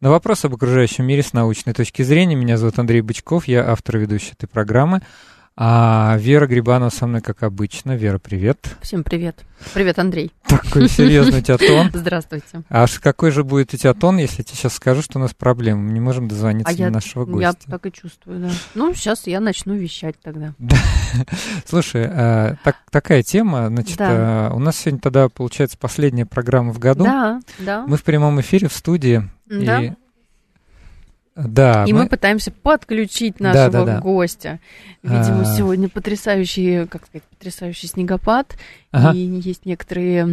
на вопросы об окружающем мире с научной точки зрения. Меня зовут Андрей Бычков, я автор и ведущий этой программы. А Вера Грибанова со мной, как обычно. Вера, привет. Всем привет. Привет, Андрей. Такой серьезный у тебя тон. Здравствуйте. А какой же будет у тебя тон, если я тебе сейчас скажу, что у нас проблемы? Мы не можем дозвониться а до я, нашего гостя. Я так и чувствую, да. Ну, сейчас я начну вещать тогда. Да. Слушай, а, так, такая тема, значит, Да. а, у нас сегодня тогда получается последняя программа в году. Да, да. Мы в прямом эфире в студии. Да. И, да, И мы пытаемся подключить нашего Да, да, да. гостя. Видимо, А. сегодня потрясающий, как сказать, потрясающий снегопад. Ага. И есть некоторые,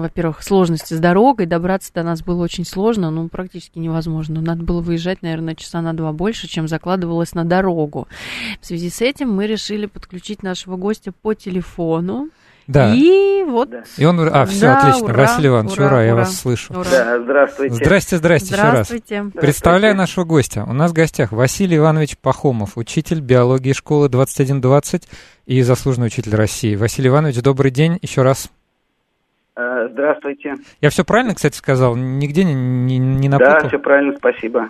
во-первых, сложности с дорогой. Добраться до нас было очень сложно, ну, практически невозможно. Надо было выезжать, наверное, часа на два больше, чем закладывалось на дорогу. В связи с этим мы решили подключить нашего гостя по телефону. Да. И вот... И он... А, все, Да, отлично. ура, Василий Иванович, ура, ура, я вас слышу. Ура. Да, здравствуйте. Здрасте, здрасте еще раз. Здравствуйте. Представляю нашего гостя. У нас в гостях Василий Иванович Пахомов, учитель биологии школы 2120 и заслуженный учитель России. Василий Иванович, добрый день еще раз. Э, Здравствуйте. Я все правильно, кстати, сказал? Нигде не, не, не Да, напутал? все правильно, спасибо.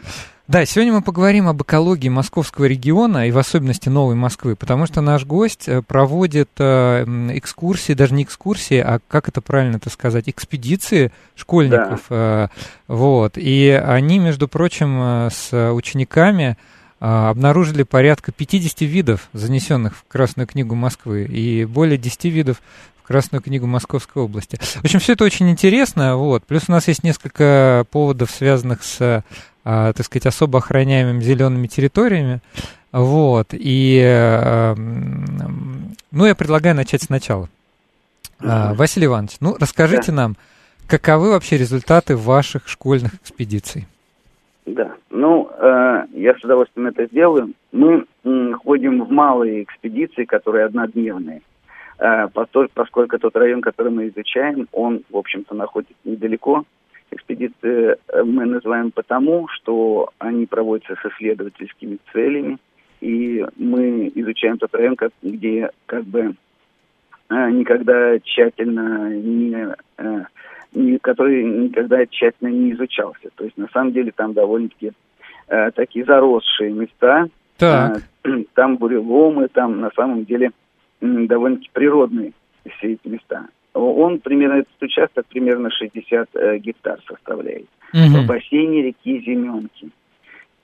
Да, сегодня мы поговорим об экологии московского региона и в особенности Новой Москвы, потому что наш гость э, проводит э, экскурсии, даже не экскурсии, а как это правильно это сказать, экспедиции школьников. э, Вот. И они, между прочим, с учениками обнаружили порядка 50 видов, занесенных в Красную книгу Москвы, и более 10 видов в Красную книгу Московской области. В общем, все это очень интересно. Вот. Плюс у нас есть несколько поводов, связанных с а, так сказать, особо охраняемыми зелеными территориями. Вот. И, э, м, ну, я предлагаю начать сначала. А, Василий Иванович, ну, расскажите нам, каковы вообще результаты ваших школьных экспедиций? Да. Ну, э, я с удовольствием это сделаю. Мы ходим в малые экспедиции, которые однодневные. Э, поскольку тот район, который мы изучаем, он, в общем-то, находится недалеко. Экспедиции э, мы называем потому, что они проводятся с исследовательскими целями, и мы изучаем тот район, как- где как бы э, никогда тщательно не, э, не- который никогда тщательно не изучался. То есть на самом деле там довольно-таки э, такие заросшие места, Так, Э, там буреломы, там на самом деле довольно-таки природные все эти места. Он примерно, этот участок примерно 60 э, гектар составляет. В мгм. бассейне реки Зименки.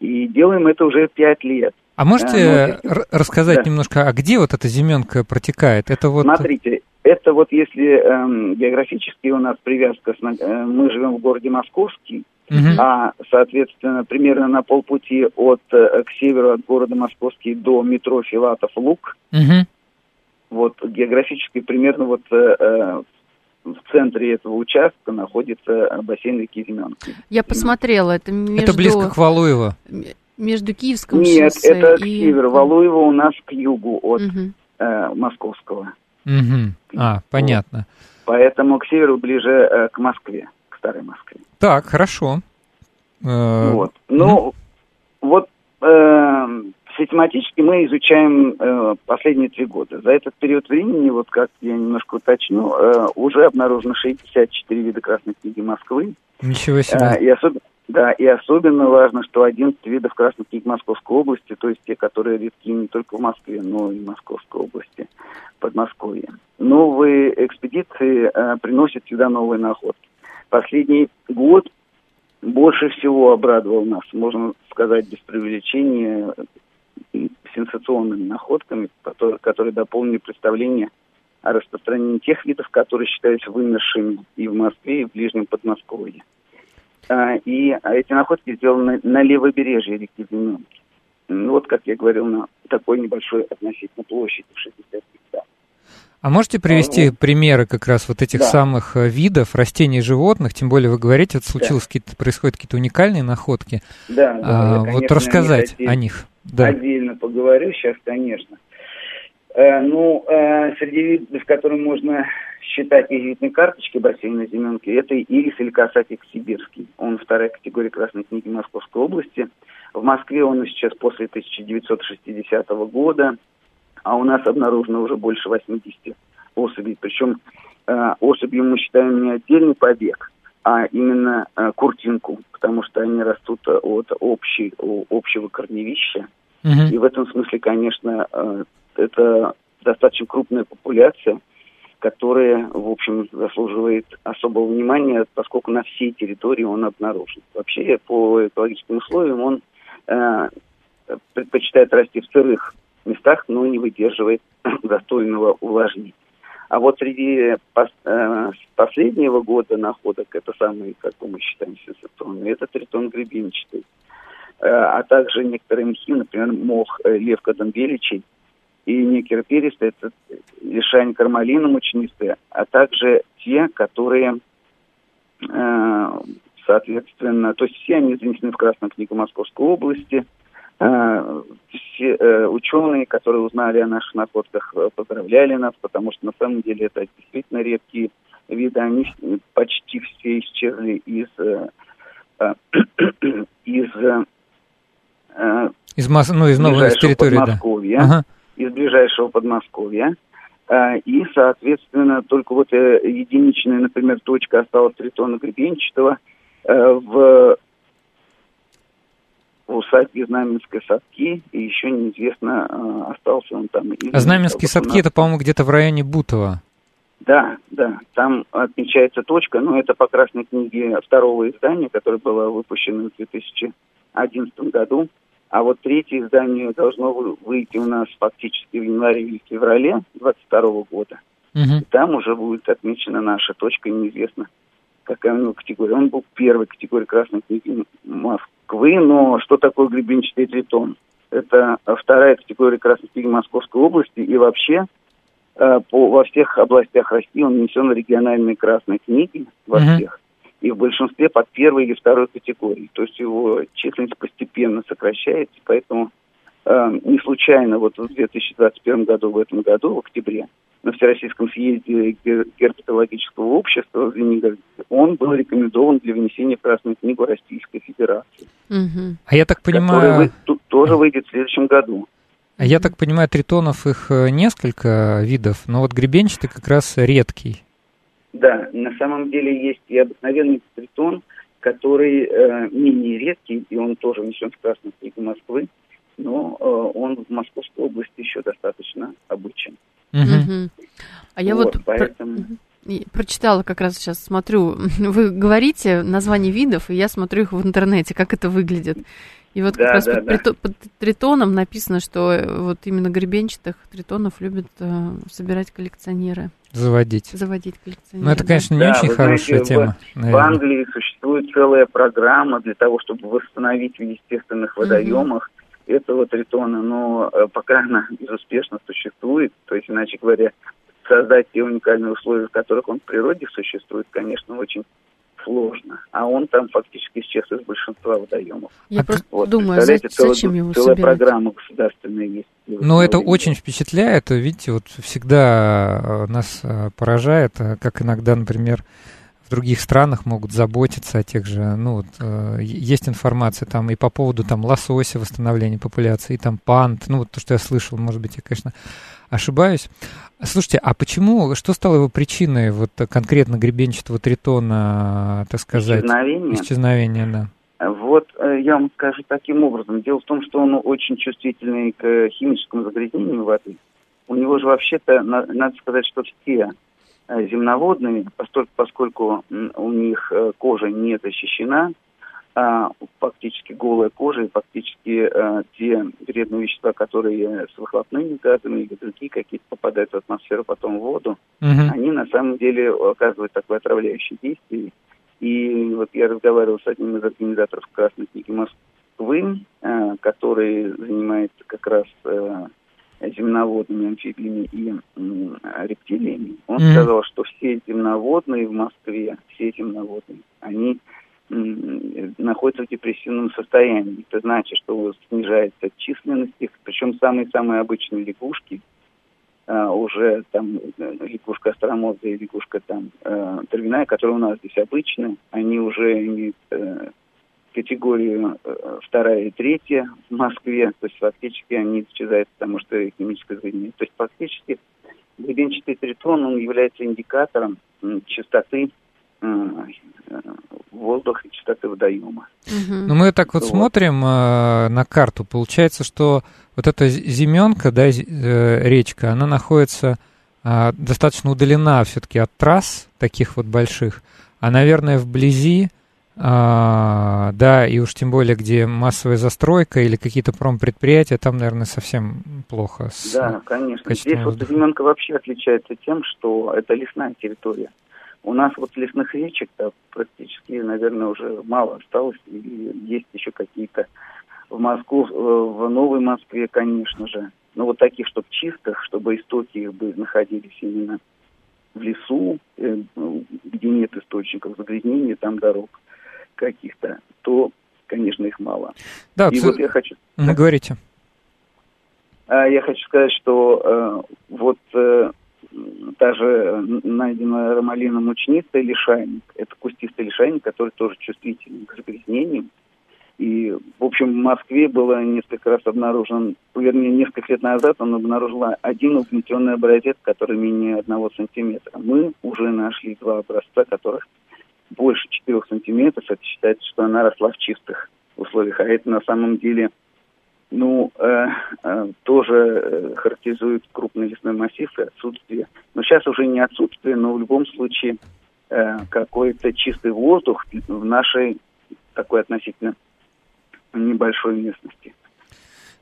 И делаем это уже пять лет. А можете э, ну, р- рассказать да. немножко, а где вот эта Зименка протекает? Это вот... Смотрите, это вот если эм, географически у нас привязка, с, э, мы живем в городе Московский, Мгм. а, соответственно, примерно на полпути от, э, к северу от города Московский до метро Филатов-Луг, Мгм. Вот географически примерно вот э, э, в центре этого участка находится э, бассейн реки Зименки. Я посмотрела, это между, Это близко к Валуево. между Киевским Нет, это к и... северу. Валуево у нас к югу от Мгм. э, Московского. Мгм. А, понятно. Поэтому к северу ближе э, к Москве, к старой Москве. Так, хорошо. Э, Вот. Ну, вот э, систематически мы изучаем э, последние три года. За этот период времени, вот как я немножко уточню, э, уже обнаружено 64 вида Красной книги Москвы. Ничего Э, себе. и, особенно, да, и особенно важно, что 11 видов Красной книги Московской области, то есть те, которые редки не только в Москве, но и в Московской области, Подмосковье. Новые экспедиции э, приносят сюда новые находки. Последний год больше всего обрадовал нас, можно сказать без преувеличения, сенсационными находками, которые, которые дополнили представление о распространении тех видов, которые считаются вымершими и в Москве, и в Ближнем Подмосковье. А, и эти находки сделаны на левобережье реки Зеленки. Ну, вот, как я говорил, на такой небольшой относительно площади в 60 гектар. А можете привести вот. примеры как раз вот этих Да. самых э, видов растений и животных? Тем более вы говорите, вот случилось какие-то, происходят какие-то уникальные находки. Да, да, А, я, вот конечно, рассказать не о них. Да. Отдельно поговорю сейчас, конечно. Э, ну, э, среди видов, которые можно считать визитной карточки бассейна Зименки, это ирис или касатик сибирский. Он вторая категория Красной книги Московской области. В Москве он сейчас после 1960 года, а у нас обнаружено уже больше 80 особей. Причем э, особью мы считаем не отдельный побег, а именно э, куртинку, потому что они растут от общей, общего корневища. Угу. И в этом смысле, конечно, э, это достаточно крупная популяция, которая, в общем, заслуживает особого внимания, поскольку на всей территории он обнаружен. Вообще, по экологическим условиям он э, предпочитает расти в сырых местах, но не выдерживает достойного увлажнения. А вот среди э, последнего года находок, это самые, как мы считаем, сенсационные, это тритон гребенчатый. Э, а также некоторые мхи, например, мох э, домбеличий, и некерперистые, это лишань кармалина мучнистые, а также те, которые, э, соответственно, то есть все они занесены в Красную книгу Московской области. Э, все э, ученые, которые узнали о наших находках, поздравляли нас, потому что на самом деле это действительно редкие виды, они почти все исчезли из из из, масс... ну, из новой территории, да. Ага из ближайшего Подмосковья. И, соответственно, только вот э, единичная, например, точка осталась Тритона Гребенчатого э, в в усадьбе Знаменской садки, и еще неизвестно, э, остался он там. Или а Знаменские садки, это, по-моему, где-то в районе Бутова. Да, да, там отмечается точка, но это по красной книге второго издания, которое было выпущено в 2011 году. А вот третье издание должно выйти у нас фактически в январе или феврале 2022 года. Угу. И там уже будет отмечена наша точка, неизвестно какая у него категория. Он был первой категории красной книги Москвы, но что такое гребенчатый тритон? Это вторая категория красной книги Московской области, и вообще э, по, во всех областях России он внесен в региональные красные книги, во uh всех и в большинстве под первой или второй категории. То есть его численность постепенно сокращается, поэтому э, не случайно вот в 2021 году, в этом году, в октябре, на Всероссийском съезде герпетологического общества в Звенигороде, он был рекомендован для внесения в Красную книгу Российской Федерации. Угу. А я так понимаю... Вы, тут тоже выйдет в следующем году. А я так понимаю, тритонов их э, несколько видов, но вот гребенчатый как раз редкий. Да, на самом деле есть и обыкновенный тритон, который э, менее редкий, и он тоже внесен в Красную книгу Москвы, но э, он в Московской области еще достаточно обычен. Угу. А я вот, вот поэтому... прочитала как раз сейчас, смотрю, вы говорите названия видов, и я смотрю их в интернете, как это выглядит. И вот как раз да, под, да. Прито, под тритоном написано, что э, вот именно гребенчатых тритонов любят э, собирать коллекционеры. Заводить. Заводить коллекционеры. Ну, это, конечно, не да, очень хорошая знаете, тема. В, в Англии существует целая программа для того, чтобы восстановить в естественных водоемах. Этого тритона, но э, пока она безуспешно существует, то есть, иначе говоря, создать те уникальные условия, в которых он в природе существует, конечно, очень сложно. А он там фактически исчез из большинства водоемов. Я а просто вот, думаю, зачем целая, его целая собирать? программа государственная есть. Ну, это очень впечатляет. Видите, вот всегда э, нас э, поражает, как иногда, например, в других странах могут заботиться о тех же, ну вот, э, есть информация там и по поводу там лосося, восстановления популяции, и там пант, ну вот то, что я слышал, может быть, я, конечно, ошибаюсь. Слушайте, а почему, что стало его причиной вот конкретно гребенчатого тритона, так сказать? Исчезновения. Исчезновения, да. Вот э, я вам скажу таким образом. Дело в том, что он очень чувствительный к химическому загрязнению воды. У него же вообще-то, надо сказать, что все э, земноводные, поскольку, у них э, кожа не защищена, а, фактически голая кожа и фактически а, те вредные вещества, которые с выхлопными газами или другие какие-то попадают в атмосферу, потом в воду, угу. они на самом деле оказывают такое отравляющее действие. И вот я разговаривал с одним из организаторов Красной книги Москвы, который занимается как раз земноводными амфибиями и рептилиями. Он mm сказал, что все земноводные в Москве, все земноводные, они находится в депрессивном состоянии. Это значит, что снижается численность их, причем самые-самые обычные лягушки, а, уже там лягушка остромозая, лягушка там э, травяная, которая у нас здесь обычная, они уже имеют э, категорию э, вторая и третья в Москве, то есть фактически они исчезают, потому что химическое загрязнение. То есть фактически гребенчатый тритон, он является индикатором частоты э, воздуха и частоты водоема. Ну, мы так вот, вот. смотрим э, на карту, получается, что вот эта зименка, да, э, речка, она находится э, достаточно удалена все-таки от трасс таких вот больших, а, наверное, вблизи а, да, и уж тем более, где массовая застройка или какие-то промпредприятия, там, наверное, совсем плохо. С да, конечно. Здесь воздуха. вот Зименка вообще отличается тем, что это лесная территория. У нас вот лесных речек -то практически, наверное, уже мало осталось. И есть еще какие-то в Москву, э, в Новой Москве, конечно же. Но вот таких, чтобы чистых, чтобы истоки их бы находились именно в лесу, э, ну, где нет источников загрязнения, там дорог каких-то, то, конечно, их мало. Да, и ц... вот я хочу... Ну, говорите. А, я хочу сказать, что э, вот э, та же найденная ромалина мучнистая лишайник, это кустистый лишайник, который тоже чувствителен к загрязнениям. И, в общем, в Москве было несколько раз обнаружен, вернее, несколько лет назад он обнаружил один угнетенный образец, который менее одного сантиметра. Мы уже нашли два образца, которых больше 4 сантиметров, это считается, что она росла в чистых условиях. А это на самом деле, ну, э, э, тоже э, характеризует крупный лесной массив и отсутствие. Но сейчас уже не отсутствие, но в любом случае э, какой-то чистый воздух в нашей такой относительно небольшой местности.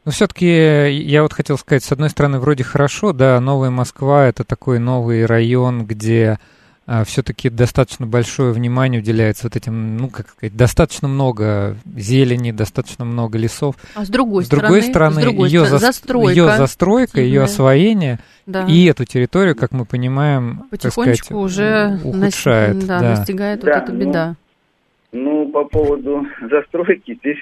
Но все-таки я вот хотел сказать, с одной стороны, вроде хорошо, да, Новая Москва это такой новый район, где все-таки достаточно большое внимание уделяется вот этим, ну, как сказать, достаточно много зелени, достаточно много лесов. А с другой с другой стороны, с другой ее, стороны, за... застройка, ее застройка, ее освоение да. и эту территорию, как мы понимаем, потихонечку сказать, уже ухудшает. Нас... Да, да. настигает да, вот эта беда. Ну, ну, по поводу застройки, здесь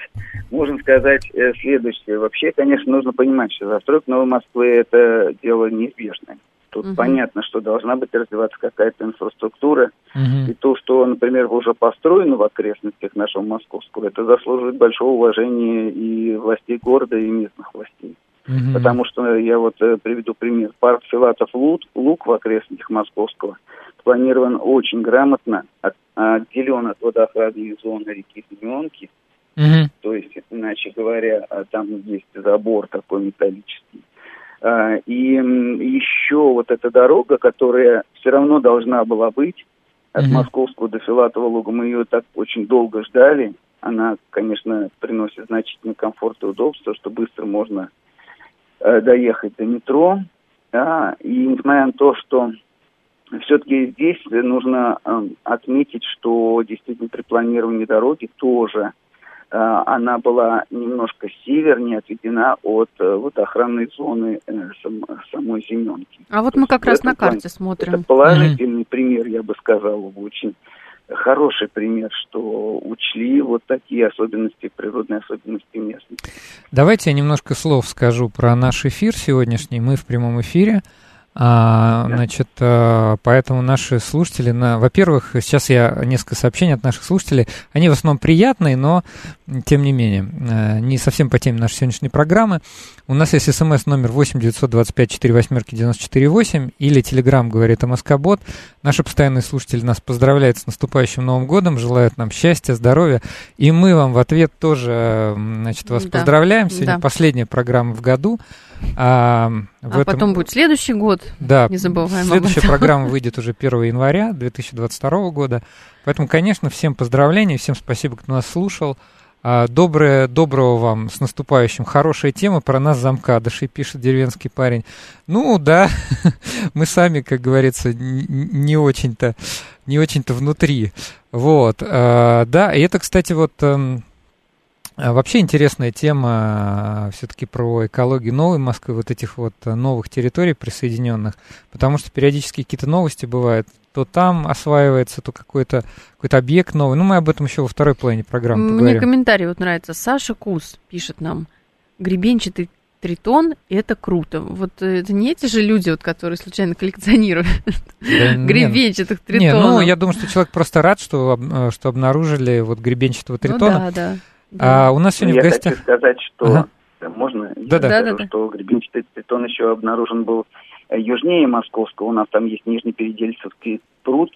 можно сказать э, следующее. Вообще, конечно, нужно понимать, что застройка Новой Москвы – это дело неизбежное. Тут угу. понятно, что должна быть развиваться какая-то инфраструктура. Угу. И то, что, например, уже построено в окрестностях нашего московского, это заслуживает большого уважения и властей города, и местных властей. Угу. Потому что я вот э, приведу пример. Парк Филатов Лук, Лук в окрестностях Московского спланирован очень грамотно, от, отделен от водоохранной зоны реки Зеленки. Угу. То есть, иначе говоря, а там есть забор такой металлический. А, и еще вот эта дорога, которая все равно должна была быть от mm-hmm. Московского до Филатова луга, мы ее так очень долго ждали. Она, конечно, приносит значительный комфорт и удобство, что быстро можно э, доехать до метро. Да, и несмотря на то, что все-таки здесь нужно э, отметить, что действительно при планировании дороги тоже она была немножко севернее отведена от э, вот охранной зоны э, самой Земенки. А вот То мы как раз на карте плане, смотрим. Это положительный mm-hmm. пример, я бы сказал, очень хороший пример, что учли вот такие особенности, природные особенности местности. Давайте я немножко слов скажу про наш эфир сегодняшний. Мы в прямом эфире. А, значит, а, поэтому наши слушатели, на, во-первых, сейчас я несколько сообщений от наших слушателей, они в основном приятные, но тем не менее, а, не совсем по теме нашей сегодняшней программы. У нас есть смс номер 8 925 4 восьмерки 94 8 или телеграмм говорит о Москобот. Наши постоянные слушатели нас поздравляют с наступающим Новым годом, желают нам счастья, здоровья. И мы вам в ответ тоже, значит, вас да. поздравляем. Сегодня да. последняя программа в году. А, а этом... потом будет следующий год. Да, не забываем следующая программа выйдет уже 1 января 2022 года. Поэтому, конечно, всем поздравления, всем спасибо, кто нас слушал. А, доброе, доброго вам с наступающим. Хорошая тема про нас замка. Даши пишет деревенский парень. Ну да, мы сами, как говорится, не очень-то, не очень-то внутри. Вот, а, да, и это, кстати, вот эм, вообще интересная тема все-таки про экологию новой Москвы, вот этих вот новых территорий присоединенных, потому что периодически какие-то новости бывают, то там осваивается, то какой-то какой объект новый. Ну, мы об этом еще во второй половине программы Мне поговорим. комментарий вот нравится. Саша Кус пишет нам. Гребенчатый тритон – это круто. Вот э, это не эти же люди, вот, которые случайно коллекционируют Да гребенчатых Не, тритонов. ну, я думаю, что человек просто рад, что, э, что обнаружили вот гребенчатого Ну тритона. да, да. А да. у нас сегодня я в гостях... хочу сказать, что Ага. Да, можно я Да-да. скажу, Да-да-да. что гребенчатый тритон еще обнаружен был южнее Московского. У нас там есть Нижнепередельцевский пруд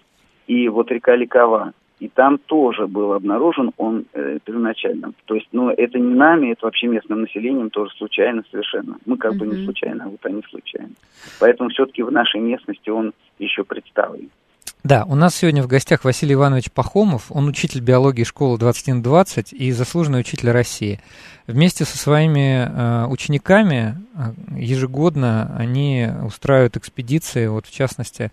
и вот река Ликова. И там тоже был обнаружен он э, первоначально. То есть, ну, это не нами, это вообще местным населением тоже случайно совершенно. Мы как бы не случайно, а вот они случайно. Поэтому все-таки в нашей местности он еще представлен. Да, у нас сегодня в гостях Василий Иванович Пахомов. Он учитель биологии школы 2120 и заслуженный учитель России. Вместе со своими э, учениками э, ежегодно они устраивают экспедиции, вот в частности,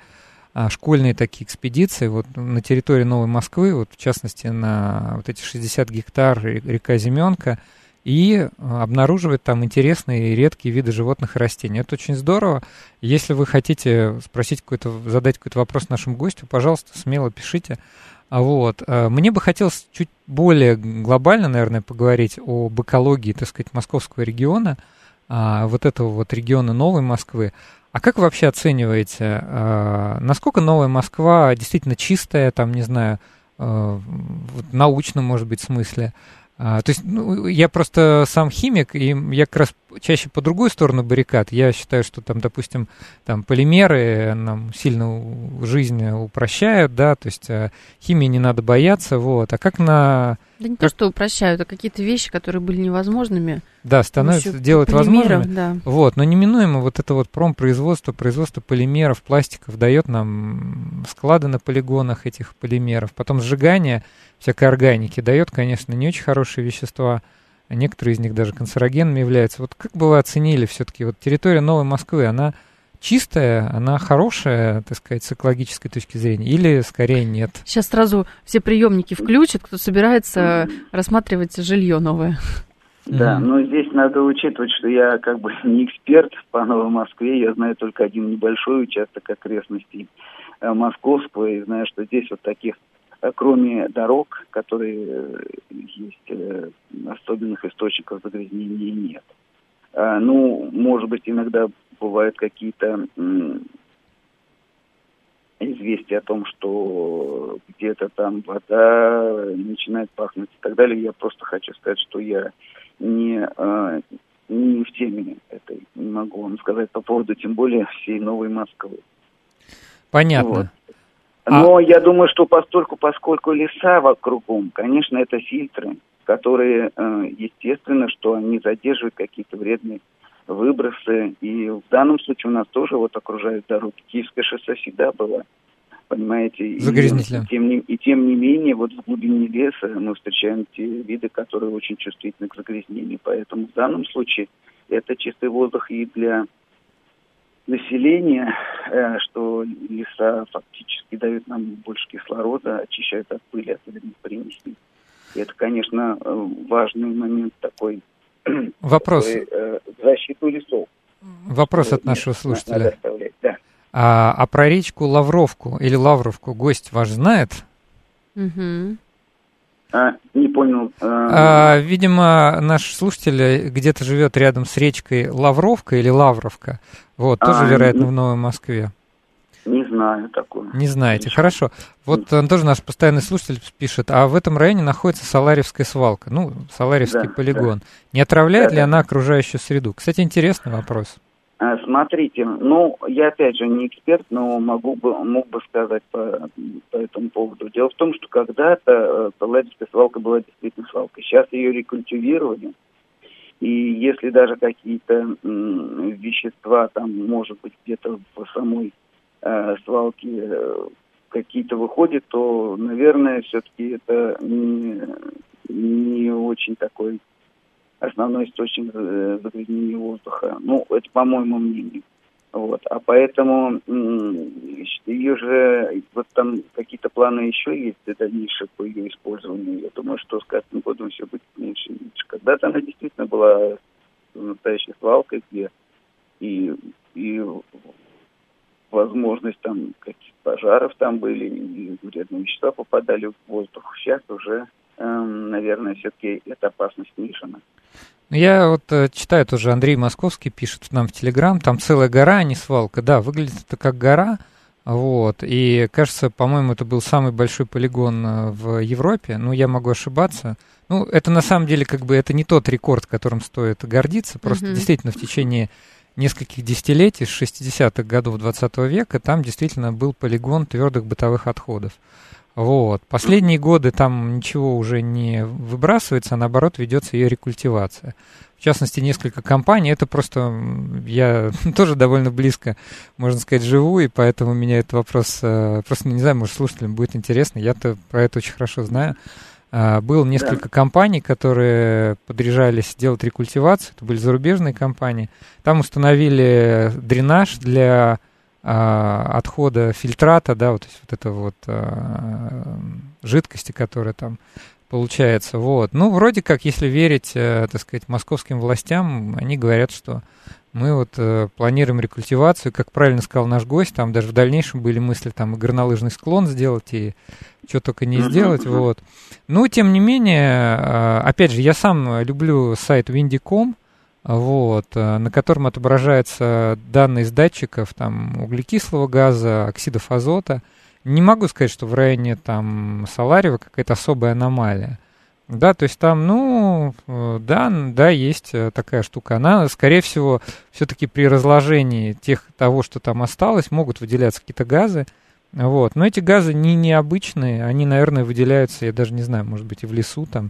а, школьные такие экспедиции вот на территории Новой Москвы, вот в частности на вот эти 60 гектар ре- река Зименка, и э, обнаруживают там интересные и редкие виды животных и растений. Это очень здорово. Если вы хотите спросить какой-то, задать какой-то вопрос нашему гостю, пожалуйста, смело пишите. А Вот. э, Мне бы хотелось чуть более глобально, наверное, поговорить об экологии, так сказать, московского региона, а, вот этого вот региона Новой Москвы. А как вы вообще оцениваете, насколько Новая Москва действительно чистая, там, не знаю, э, в научном, может быть, смысле? А, то есть, ну, я просто сам химик, и я как раз чаще по другую сторону баррикад. Я считаю, что там, допустим, там полимеры нам сильно жизнь упрощают, да, то есть э, химии не надо бояться, вот. А как на, Да не то, что упрощают, а какие-то вещи, которые были невозможными. да, делать полимеров, возможными. Да. Вот, но неминуемо вот это вот промпроизводство, производство полимеров, пластиков дает нам склады на полигонах этих полимеров. Потом сжигание всякой органики дает, конечно, не очень хорошие вещества. Некоторые из них даже канцерогенами являются. Вот как бы вы оценили все-таки вот территория Новой Москвы, она чистая, она хорошая, так сказать, с экологической точки зрения, или скорее нет? Сейчас сразу все приемники включат, кто собирается рассматривать жилье новое. Да, но здесь надо учитывать, что я как бы не эксперт по Новой Москве, я знаю только один небольшой участок окрестностей э, Московского, и знаю, что здесь вот таких, кроме дорог, которые э, есть, э, особенных источников загрязнения нет. А, Ну, может быть, иногда бывают какие-то известия о том, что где-то там вода начинает пахнуть и так далее. Я просто хочу сказать, что я не, а, не в теме этой, не могу вам сказать по поводу, тем более, всей Новой Москвы. Понятно. Вот. А- Но я думаю, что постольку, поскольку леса вокругом, конечно, это фильтры, которые, э, естественно, что они задерживают какие-то вредные выбросы. И в данном случае у нас тоже вот окружают дороги. Киевское шоссе всегда было, понимаете. Загрязнителем. И, тем не, и тем не менее, вот в глубине леса мы встречаем те виды, которые очень чувствительны к загрязнению. Поэтому в данном случае это чистый воздух и для населения, э, что леса фактически дают нам больше кислорода, очищают от пыли, от вредных примесей. И это, конечно, э, важный момент такой. Вопрос, такой, э, защиту лесов. вопрос от нашего слушателя. да. А, а про речку Лавровку или Лавровку гость ваш знает? Мгм. А, не понял. э, А, видимо, наш слушатель где-то живет рядом с речкой Лавровка или Лавровка. Вот, тоже, А, вероятно, ну- в Новой Москве. не знаю такого. Не знаете. Хорошо. Хорошо. Вот он тоже наш постоянный слушатель пишет, а в этом районе находится Саларевская свалка, ну, Саларевский Да, полигон. Не отравляет Да, ли да. она окружающую среду? Кстати, интересный вопрос. А, Смотрите, ну, я опять же не эксперт, но могу бы, мог бы сказать по, по этому поводу. Дело в том, что когда-то э, Саларевская свалка была действительно свалкой. Сейчас ее рекультивировали. И если даже какие-то вещества там, может быть, где-то в самой э, свалке э, какие-то выходят, то, наверное, все-таки это не, не очень такой основной источник э, загрязнения воздуха. Ну, это по моему мнению. Вот, а поэтому ее же, вот там какие-то планы еще есть для дальнейшего по ее использованию. Я думаю, что с каждым годом все будет меньше и меньше. Когда-то она действительно была настоящей свалкой, где и, и возможность там каких пожаров там были, и вредные вещества попадали в воздух. Сейчас уже, эм, наверное, все-таки эта опасность снижена. Я вот э, читаю тоже, Андрей Московский пишет нам в Телеграм, там целая гора, а не свалка. Да, выглядит это как гора, вот, и кажется, по-моему, это был самый большой полигон э, в Европе, ну, я могу ошибаться. Ну, это на самом деле как бы, это не тот рекорд, которым стоит гордиться, просто mm-hmm. действительно в течение нескольких десятилетий, с 60-х годов 20 века, там действительно был полигон твердых бытовых отходов. Вот. Последние годы там ничего уже не выбрасывается, а наоборот ведется ее рекультивация. В частности, несколько компаний. Это просто я тоже довольно близко, можно сказать, живу, и поэтому меня этот вопрос э, просто не знаю, может, слушателям будет интересно. Я-то про это очень хорошо знаю. А, было несколько да. компаний, которые подряжались делать рекультивацию. Это были зарубежные компании. Там установили дренаж для отхода фильтрата, да, вот, то есть вот это вот а, жидкости, которая там получается. Вот. Ну, вроде как, если верить, а, так сказать, московским властям, они говорят, что мы вот э, планируем рекультивацию, как правильно сказал наш гость, там даже в дальнейшем были мысли там и горнолыжный склон сделать, и что только не сделать, вот. Ну, тем не менее, э, опять же, я сам люблю сайт windy.com, вот, э, на котором отображаются данные из датчиков там, углекислого газа, оксидов азота. Не могу сказать, что в районе там Саларева какая-то особая аномалия. Да, то есть там, ну, э, да, да, есть э, такая штука. Она, скорее всего, все-таки при разложении тех, того, что там осталось, могут выделяться какие-то газы. Вот. Но эти газы не необычные, они, наверное, выделяются, я даже не знаю, может быть, и в лесу там,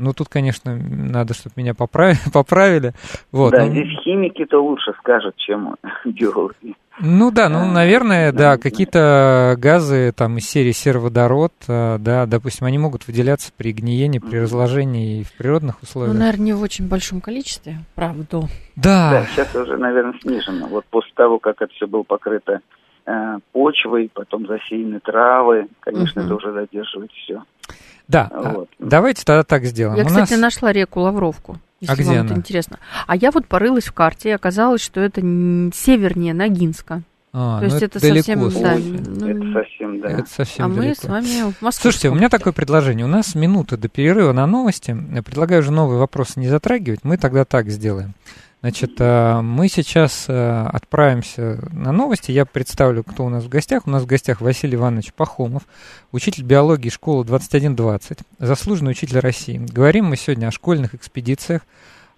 ну, тут, конечно, надо, чтобы меня поправили. поправили. Вот. Да, ну, здесь химики-то лучше скажут, чем биологи. Ну да, ну, наверное, да, какие-то газы там из серии сероводород, а, да, допустим, они могут выделяться при гниении, при разложении и в природных условиях. Ну, наверное, не в очень большом количестве, правда. Да. Да, сейчас уже, наверное, снижено. Вот после того, как это все было покрыто э, почвой, потом засеяны травы, конечно, угу. это уже задерживает все. Да, а, вот. давайте тогда так сделаем. Я, У кстати, нас... нашла реку Лавровку. Если а где вам она? это интересно. А я вот порылась в карте, и оказалось, что это севернее Ногинска. А, То ну есть это, это совсем, да, ну, это совсем, да. Это совсем а далеко. мы с вами в Москве. Слушайте, у меня такое предложение. У нас минута до перерыва на новости. Я предлагаю уже новые вопросы не затрагивать. Мы тогда так сделаем. Значит, э, мы сейчас э, отправимся на новости. Я представлю, кто у нас в гостях. У нас в гостях Василий Иванович Пахомов, учитель биологии школы 2120, заслуженный учитель России. Говорим мы сегодня о школьных экспедициях,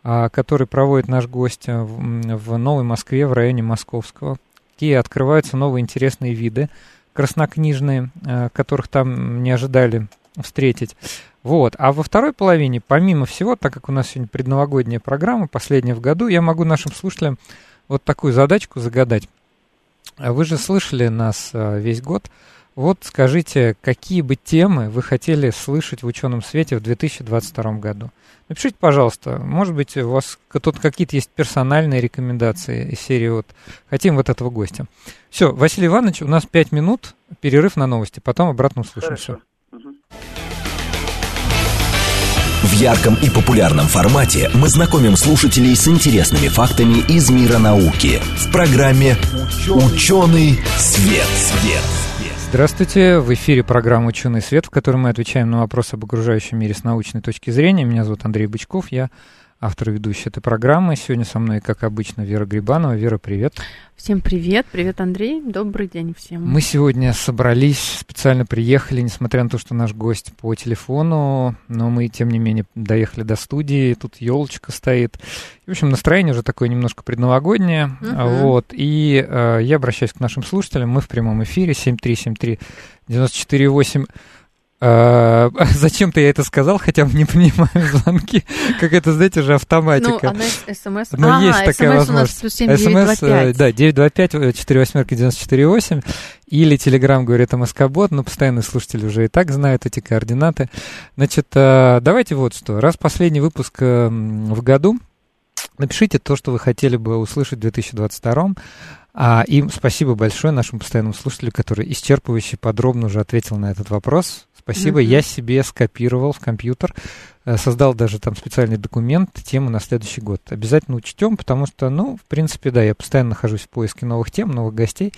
а, которые проводит наш гость э, в Новой Москве, в районе Московского. Какие открываются новые интересные виды краснокнижные, которых там не ожидали встретить. Вот. А во второй половине, помимо всего, так как у нас сегодня предновогодняя программа, последняя в году, я могу нашим слушателям вот такую задачку загадать. А вы же слышали нас а, весь год. Вот скажите, какие бы темы вы хотели слышать в ученом свете в 2022 году? Напишите, пожалуйста, может быть, у вас тут какие-то есть персональные рекомендации из серии вот «Хотим вот этого гостя». Все, Василий Иванович, у нас пять минут, перерыв на новости, потом обратно услышимся. В ярком и популярном формате мы знакомим слушателей с интересными фактами из мира науки в программе «Ученый свет». свет. Здравствуйте, в эфире программа «Ученый свет», в которой мы отвечаем на вопросы об окружающем мире с научной точки зрения. Меня зовут Андрей Бычков, я автор и ведущий этой программы. Сегодня со мной, как обычно, Вера Грибанова. Вера, привет. Всем привет. Привет, Андрей. Добрый день всем. Мы сегодня собрались, специально приехали, несмотря на то, что наш гость по телефону, но мы, тем не менее, доехали до студии. Тут елочка стоит. В общем, настроение уже такое немножко предновогоднее. Uh-huh. Вот. И э, я обращаюсь к нашим слушателям. Мы в прямом эфире 7373 94 а, зачем-то я это сказал, хотя не понимаю звонки. Как это, знаете, же автоматика. Ну, смс... Но а, есть такая возможность. СМС, э, да, 925 4 восьмерки 948 или Телеграм говорит МСК-бот, но постоянные слушатели уже и так знают эти координаты. Значит, э, давайте вот что. Раз последний выпуск э, в году, Напишите то, что вы хотели бы услышать в 2022 а, и спасибо большое нашему постоянному слушателю, который исчерпывающе подробно уже ответил на этот вопрос. Спасибо. Mm-hmm. Я себе скопировал в компьютер, э, создал даже там специальный документ, тему на следующий год. Обязательно учтем, потому что, ну, в принципе, да, я постоянно нахожусь в поиске новых тем, новых гостей.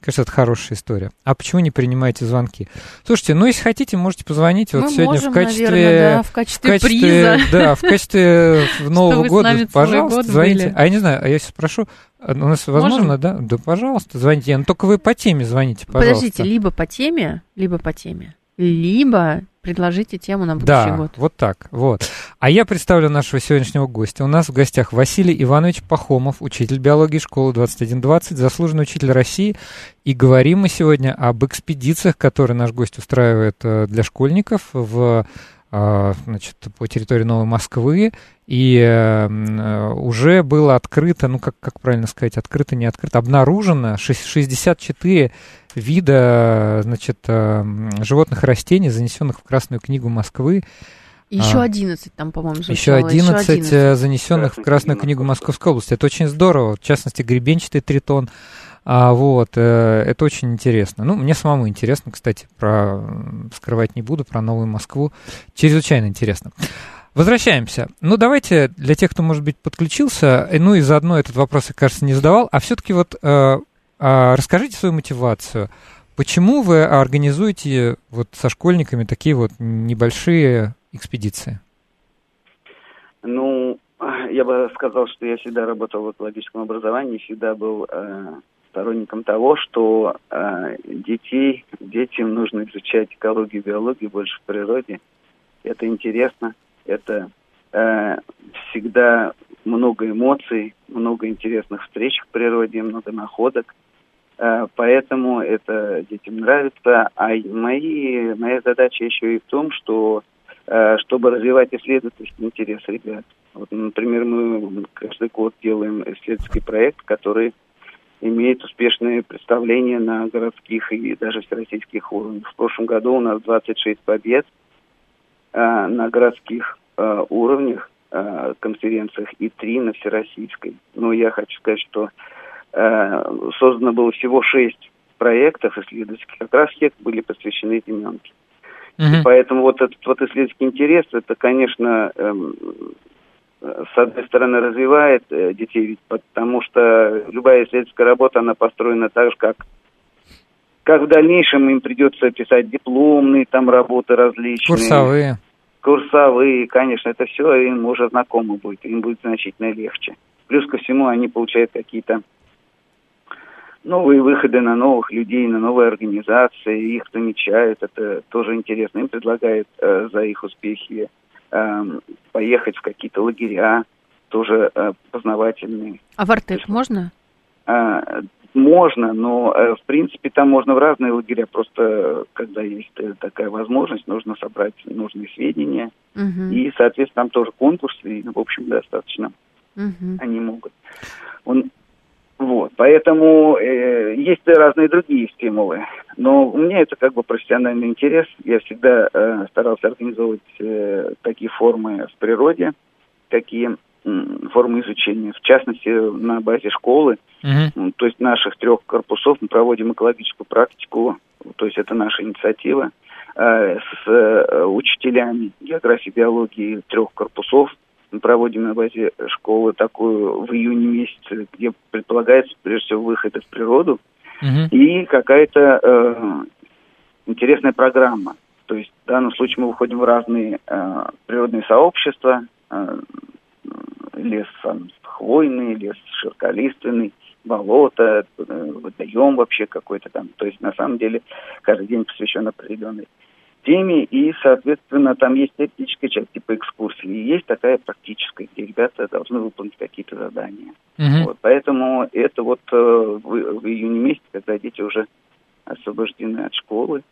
Кажется, это хорошая история. А почему не принимаете звонки? Слушайте, ну, если хотите, можете позвонить. Вот Мы сегодня можем, в качестве... наверное, да, в качестве, в качестве приза. Да, в качестве Нового вы с года, пожалуйста, звоните. А я не знаю, а я сейчас спрошу, а у нас возможно, да? Да, пожалуйста, звоните. Но только вы по теме звоните, пожалуйста. Подождите, либо по теме, либо по теме. Либо предложите тему на будущий Да, год. вот так, вот. А я представлю нашего сегодняшнего гостя. У нас в гостях Василий Иванович Пахомов, учитель биологии школы 2120, заслуженный учитель России. И говорим мы сегодня об экспедициях, которые наш гость устраивает э, для школьников в э, значит, по территории Новой Москвы, и э, уже было открыто, ну как, как правильно сказать, открыто, не открыто, обнаружено шесть- 64 вида, значит, э, животных и растений, занесенных в Красную книгу Москвы, Еще А. 11 там, по-моему, еще звучало. 11, э, занесенных в Красную книгу Московской области. Это очень здорово, в частности, гребенчатый тритон. А, вот, э, это очень интересно. Ну, мне самому интересно, кстати, про скрывать не буду, про Новую Москву. Чрезвычайно интересно. Возвращаемся. Ну, давайте для тех, кто, может быть, подключился, ну и заодно этот вопрос, я, кажется, не задавал, а все-таки вот э, а, расскажите свою мотивацию. Почему вы организуете вот со школьниками такие вот небольшие экспедиции? Ну, я бы сказал, что я всегда работал в экологическом образовании, всегда был э, сторонником того, что э, детей, детям нужно изучать экологию, биологию больше в природе. Это интересно, это э, всегда много эмоций, много интересных встреч в природе, много находок. Поэтому это детям нравится. А мои, моя задача еще и в том, что э, чтобы развивать исследовательский интерес ребят. Вот, например, мы каждый год делаем исследовательский проект, который имеет успешное представление на городских и даже всероссийских уровнях. В прошлом году у нас 26 побед э, на городских э, уровнях, э, конференциях и 3 на всероссийской. Но я хочу сказать, что э, создано было всего 6 проектов исследовательских, как раз все были посвящены землянке. Мгм. Поэтому вот этот вот исследовательский интерес, это, конечно, эм, э, с одной стороны, развивает э, детей, потому что любая исследовательская работа, она построена так же, как, как в дальнейшем им придется писать дипломные там работы различные. Курсовые. Курсовые, конечно, это все им уже знакомо будет, им будет значительно легче. Плюс ко всему они получают какие-то новые выходы на новых людей, на новые организации, их замечают, это тоже интересно. Им предлагают э, за их успехи э, поехать в какие-то лагеря, тоже э, познавательные. А в Артек можно? А, можно, но э, в принципе там можно в разные лагеря. Просто э, когда есть э, такая возможность, нужно собрать нужные сведения. Мгм. И, соответственно, там тоже конкурсы, и, в общем, достаточно Мгм. они могут. Он, вот, поэтому э, есть и разные другие стимулы. Но у меня это как бы профессиональный интерес. Я всегда э, старался организовывать э, такие формы в природе, такие м, формы изучения. В частности, на базе школы, м, то есть наших трех корпусов, мы проводим экологическую практику, то есть это наша инициатива, э, с э, учителями географии, биологии трех корпусов. Мы проводим на базе школы такую в июне месяце, где предполагается, прежде всего, выходы в природу Мгм. и какая-то э, интересная программа. То есть в данном случае мы выходим в разные э, природные сообщества, э, лес там, хвойный, лес широколиственный, болото, э, водоем вообще какой-то там. То есть на самом деле каждый день посвящен определенной теме, и, соответственно, там есть теоретическая часть, типа экскурсии, и есть такая практическая, где ребята должны выполнить какие-то задания. Мгм. Вот, поэтому это вот э, в, в июне месяце, когда дети уже освобождены от школы.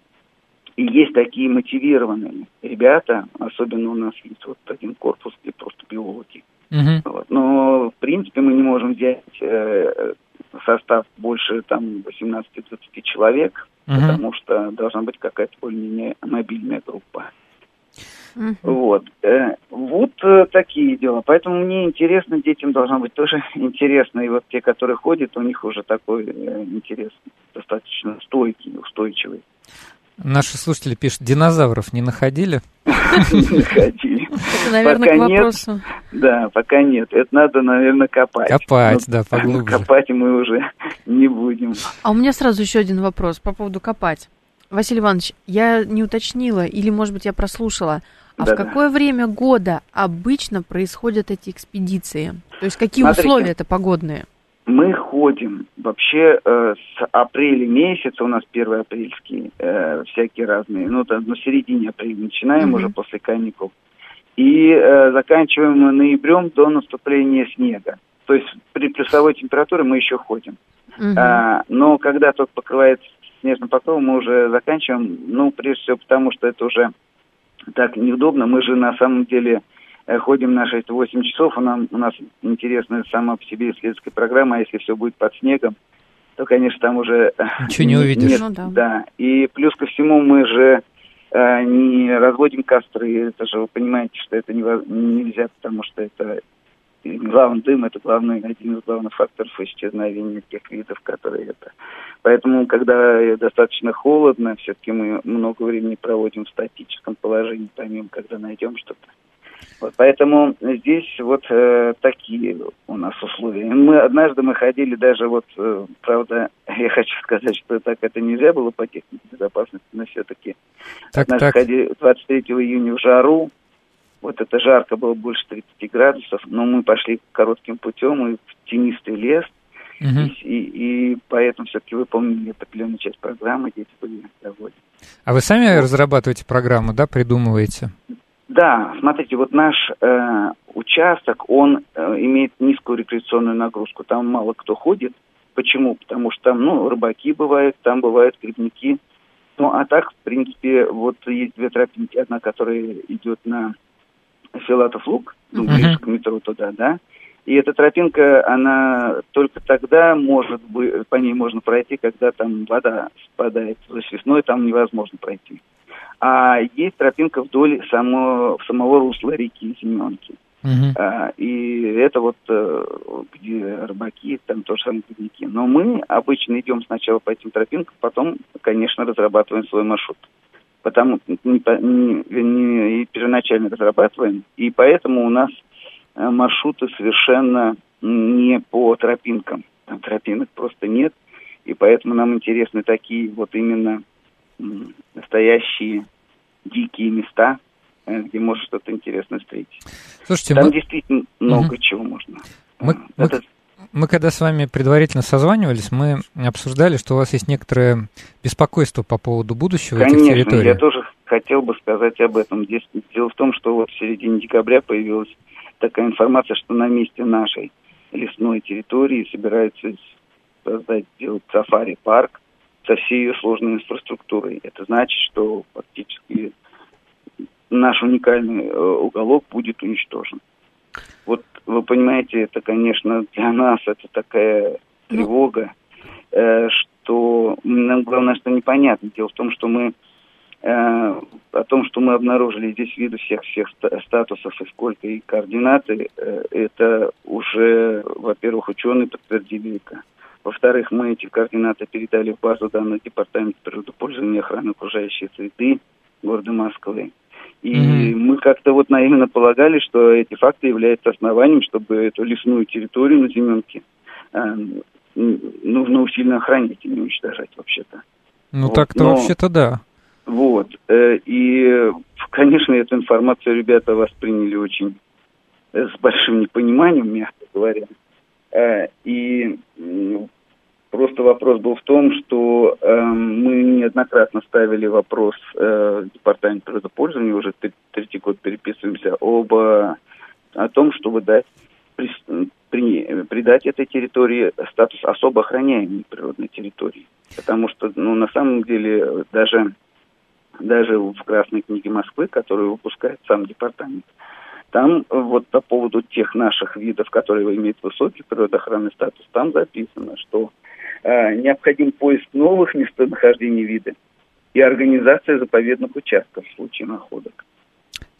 И есть такие мотивированные ребята, особенно у нас есть вот один корпус, где просто биологи. Мгм. Вот. Но, в принципе, мы не можем взять э, состав больше там 18-20 человек, Мгм. потому что должна быть какая-то более-менее мобильная группа. Угу. Вот. Э, вот э, такие дела. Поэтому мне интересно, детям должно быть тоже интересно. И вот те, которые ходят, у них уже такой э, интерес достаточно стойкий, устойчивый. Наши слушатели пишут, динозавров не находили? Не находили. Это, наверное, к вопросу. Да, пока нет. Это надо, наверное, копать. Копать, да, поглубже. Копать мы уже не будем. А у меня сразу еще один вопрос по поводу копать. Василий Иванович, я не уточнила, или, может быть, я прослушала. А да, в какое да. время года обычно происходят эти экспедиции? То есть какие Смотрите, условия это погодные? Мы ходим вообще э, с апреля месяца, у нас первый апрельский, э, всякие разные, ну, там, на середине апреля начинаем mm-hmm. уже после каникул. И э, заканчиваем мы ноябрем до наступления снега. То есть при плюсовой температуре мы еще ходим. Mm-hmm. А, но когда тот покрывается снежным покровом, мы уже заканчиваем, ну, прежде всего потому, что это уже так неудобно. Мы же на самом деле ходим на 6-8 часов, у, нам, у нас интересная сама по себе исследовательская программа, а если все будет под снегом, то, конечно, там уже... Э, Ничего не увидишь. Нет, ну, да. да. И плюс ко всему мы же э, не разводим костры, это же вы понимаете, что это нельзя, потому что это главный дым, это главный, один из главных факторов исчезновения тех видов, которые это. Поэтому, когда достаточно холодно, все-таки мы много времени проводим в статическом положении, помимо когда найдем что-то вот, поэтому здесь вот э, такие у нас условия. Мы однажды мы ходили даже вот, э, правда, я хочу сказать, что так это нельзя было по технике безопасности, но все-таки так, однажды так. ходили 23 июня в жару. Вот это жарко было больше 30 градусов, но мы пошли коротким путем и в тенистый лес, Угу. И, и, и поэтому все-таки выполнили определенную часть программы, дети были довольны. А вы сами вот. разрабатываете программу, да, придумываете? Да, смотрите, вот наш э, участок, он э, имеет низкую рекреационную нагрузку. Там мало кто ходит. Почему? Потому что там, ну, рыбаки бывают, там бывают грибники. Ну, а так, в принципе, вот есть две тропинки. Одна, которая идет на Филатов луг, ну, uh-huh. ближе к метро туда, да. И эта тропинка, она только тогда может быть, по ней можно пройти, когда там вода спадает. То есть весной там невозможно пройти. А есть тропинка вдоль само, самого русла реки Семенки. Uh-huh. А, и это вот э, где рыбаки, там тоже самые грибники. Но мы обычно идем сначала по этим тропинкам, потом, конечно, разрабатываем свой маршрут. Потому не, не, не первоначально разрабатываем, и поэтому у нас маршруты совершенно не по тропинкам. Там тропинок просто нет, и поэтому нам интересны такие вот именно настоящие дикие места, э, где можно что-то интересное встретить. Слушайте, Там мы... действительно много угу. чего можно. Мы, Это... мы, мы когда с вами предварительно созванивались, мы обсуждали, что у вас есть некоторое беспокойство по поводу будущего Конечно, этих территорий. я тоже хотел бы сказать об этом. Здесь дело в том, что вот в середине декабря появилась такая информация, что на месте нашей лесной территории собираются создать, сделать сафари-парк, со всей ее сложной инфраструктурой. Это значит, что фактически наш уникальный э, уголок будет уничтожен. Вот вы понимаете, это, конечно, для нас это такая тревога, э, что нам главное, что непонятно. Дело в том, что мы о том, что мы обнаружили здесь виды всех всех статусов и сколько и координаты, э, это уже, во-первых, ученые подтвердили это. Во-вторых, мы эти координаты передали в базу данных Департамента природопользования и охраны окружающей среды города Москвы. И mm-hmm. мы как-то вот наивно полагали, что эти факты являются основанием, чтобы эту лесную территорию на Зименке э, нужно усиленно охранять и не уничтожать вообще-то. Ну вот. так-то Но, вообще-то да. Вот. Э, и, конечно, эту информацию ребята восприняли очень э, с большим непониманием, мягко говоря. Э, и Просто вопрос был в том, что э, мы неоднократно ставили вопрос Департамент природопользования, уже третий год переписываемся, об о том, чтобы дать, при, придать этой территории статус особо охраняемой природной территории. Потому что, ну, на самом деле, даже, даже в Красной книге Москвы, которую выпускает сам департамент, там вот по поводу тех наших видов, которые имеют высокий природоохранный статус, там записано, что Э, необходим поиск новых местонахождений вида и организация заповедных участков в случае находок.